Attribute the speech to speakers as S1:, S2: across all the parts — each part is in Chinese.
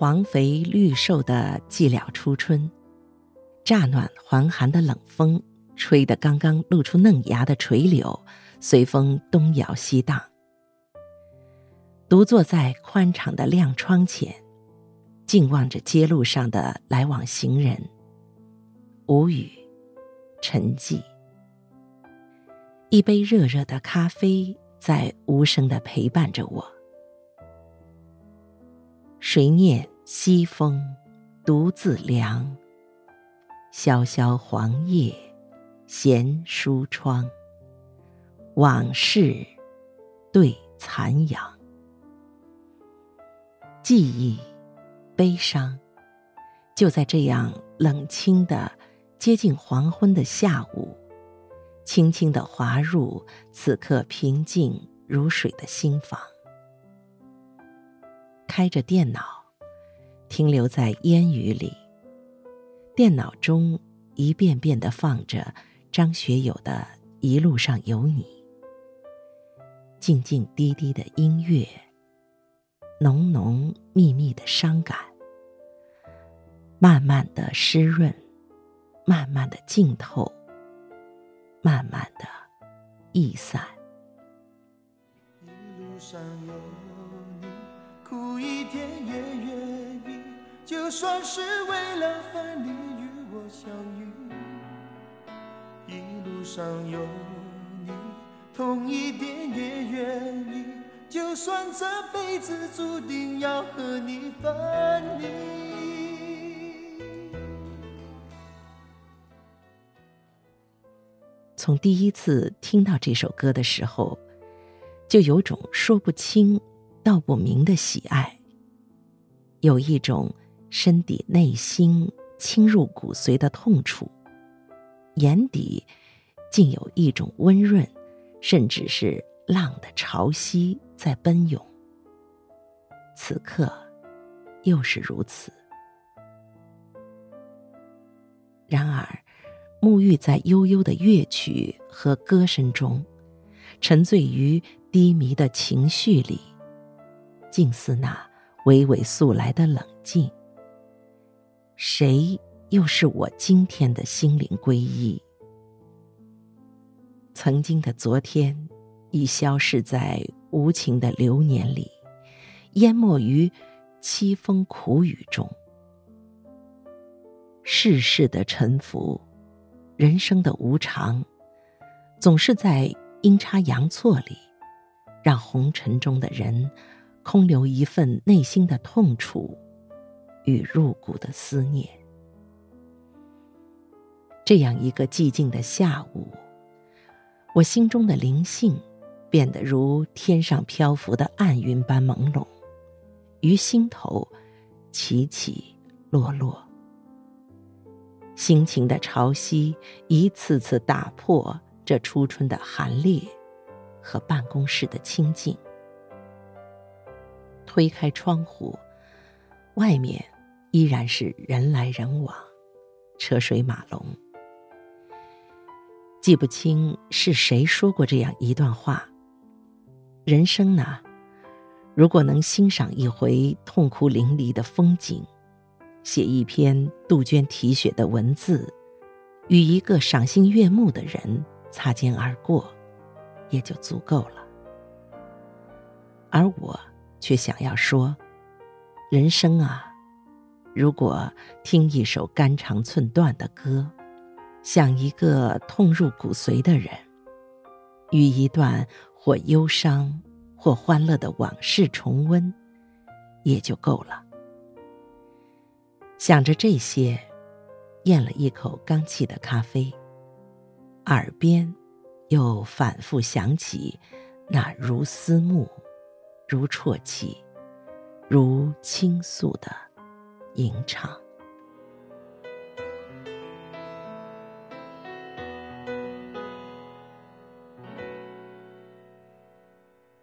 S1: 黄肥绿瘦的寂寥初春，乍暖还寒的冷风，吹得刚刚露出嫩芽的垂柳，随风东摇西荡。独坐在宽敞的亮窗前，静望着街路上的来往行人，无语，沉寂。一杯热热的咖啡在无声的陪伴着我。谁念西风独自凉？萧萧黄叶闲书窗。往事对残阳。记忆，悲伤，就在这样冷清的、接近黄昏的下午，轻轻的滑入此刻平静如水的心房。开着电脑，停留在烟雨里。电脑中一遍遍的放着张学友的《一路上有你》，静静滴滴的音乐。浓浓密密的伤感，慢慢的湿润，慢慢的浸透，慢慢的溢散。
S2: 一路上有你，苦一点也，就算是为了分离与我相遇。一路上有你，痛一点也愿意。就算这辈子注定要和你分离。
S1: 从第一次听到这首歌的时候，就有种说不清道不明的喜爱，有一种身体内心侵入骨髓的痛楚，眼底竟有一种温润，甚至是浪的潮汐。在奔涌，此刻又是如此。然而，沐浴在悠悠的乐曲和歌声中，沉醉于低迷的情绪里，竟似那娓娓诉来的冷静。谁又是我今天的心灵皈依？曾经的昨天，已消逝在。无情的流年里，淹没于凄风苦雨中。世事的沉浮，人生的无常，总是在阴差阳错里，让红尘中的人空留一份内心的痛楚与入骨的思念。这样一个寂静的下午，我心中的灵性。变得如天上漂浮的暗云般朦胧，于心头起起落落。心情的潮汐一次次打破这初春的寒冽和办公室的清静。推开窗户，外面依然是人来人往，车水马龙。记不清是谁说过这样一段话。人生呢，如果能欣赏一回痛哭淋漓的风景，写一篇杜鹃啼血的文字，与一个赏心悦目的人擦肩而过，也就足够了。而我却想要说，人生啊，如果听一首肝肠寸断的歌，想一个痛入骨髓的人，与一段。或忧伤，或欢乐的往事重温，也就够了。想着这些，咽了一口刚沏的咖啡，耳边又反复响起那如思慕、如啜泣、如倾诉的吟唱。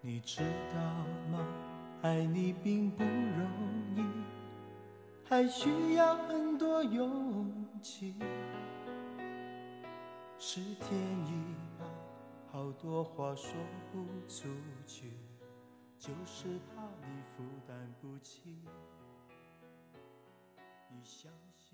S2: 你知道吗？爱你并不容易，还需要很多勇气。是天意吧，好多话说不出去，就是怕你负担不起。你相信